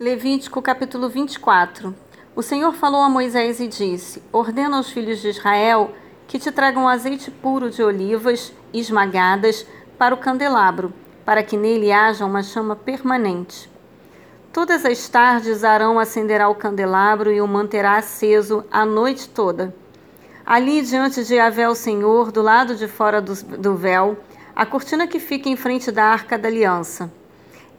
Levítico capítulo 24 O Senhor falou a Moisés e disse: Ordena aos filhos de Israel que te tragam azeite puro de olivas esmagadas para o candelabro, para que nele haja uma chama permanente. Todas as tardes Arão acenderá o candelabro e o manterá aceso a noite toda. Ali diante de Yahvé o Senhor, do lado de fora do, do véu, a cortina que fica em frente da arca da aliança.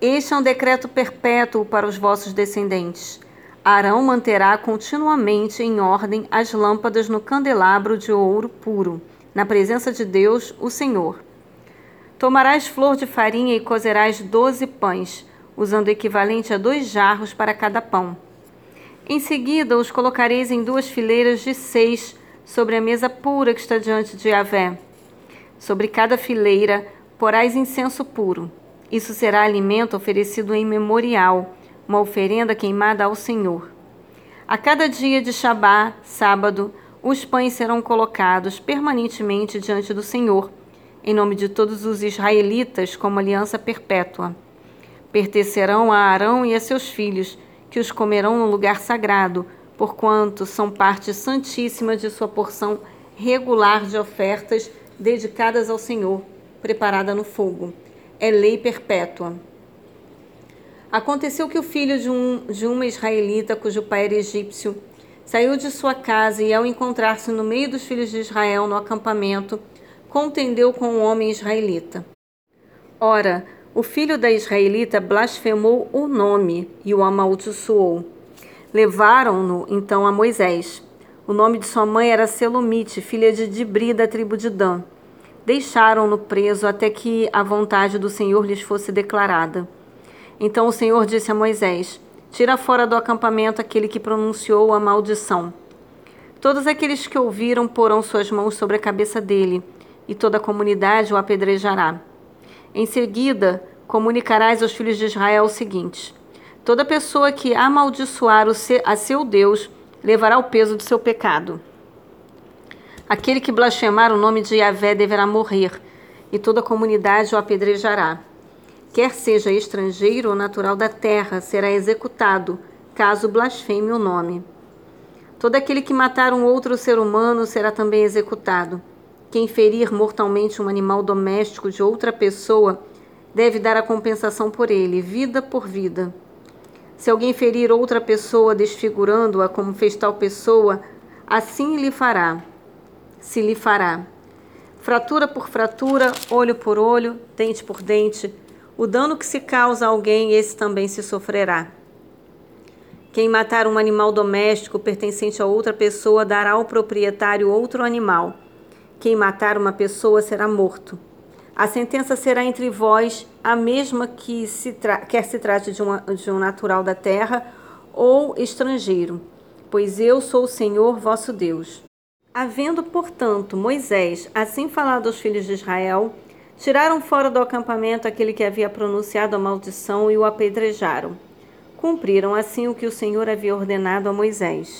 Este é um decreto perpétuo para os vossos descendentes. Arão manterá continuamente em ordem as lâmpadas no candelabro de ouro puro, na presença de Deus, o Senhor. Tomarás flor de farinha e cozerás doze pães, usando o equivalente a dois jarros para cada pão. Em seguida, os colocareis em duas fileiras de seis sobre a mesa pura que está diante de Yahvé. Sobre cada fileira porás incenso puro. Isso será alimento oferecido em memorial, uma oferenda queimada ao Senhor. A cada dia de Shabá, sábado, os pães serão colocados permanentemente diante do Senhor, em nome de todos os israelitas, como aliança perpétua. Pertencerão a Arão e a seus filhos, que os comerão no lugar sagrado, porquanto são parte santíssima de sua porção regular de ofertas dedicadas ao Senhor, preparada no fogo. É lei perpétua. Aconteceu que o filho de, um, de uma israelita, cujo pai era egípcio, saiu de sua casa e, ao encontrar-se no meio dos filhos de Israel no acampamento, contendeu com um homem israelita. Ora, o filho da israelita blasfemou o nome e o amaldiçoou. Levaram-no então a Moisés. O nome de sua mãe era Selomite, filha de Dibri, da tribo de Dan. Deixaram-no preso até que a vontade do Senhor lhes fosse declarada. Então o Senhor disse a Moisés: Tira fora do acampamento aquele que pronunciou a maldição. Todos aqueles que ouviram porão suas mãos sobre a cabeça dele, e toda a comunidade o apedrejará. Em seguida, comunicarás aos filhos de Israel o seguinte: Toda pessoa que amaldiçoar a seu Deus levará o peso do seu pecado. Aquele que blasfemar o nome de Yahvé deverá morrer, e toda a comunidade o apedrejará. Quer seja estrangeiro ou natural da terra, será executado, caso blasfeme o nome. Todo aquele que matar um outro ser humano será também executado. Quem ferir mortalmente um animal doméstico de outra pessoa deve dar a compensação por ele, vida por vida. Se alguém ferir outra pessoa desfigurando-a como fez tal pessoa, assim lhe fará. Se lhe fará. Fratura por fratura, olho por olho, dente por dente, o dano que se causa a alguém, esse também se sofrerá. Quem matar um animal doméstico pertencente a outra pessoa dará ao proprietário outro animal. Quem matar uma pessoa será morto. A sentença será entre vós a mesma que se quer se trate de, uma, de um natural da terra ou estrangeiro, pois eu sou o Senhor vosso Deus. Havendo, portanto, Moisés assim falado aos filhos de Israel, tiraram fora do acampamento aquele que havia pronunciado a maldição e o apedrejaram. Cumpriram assim o que o Senhor havia ordenado a Moisés.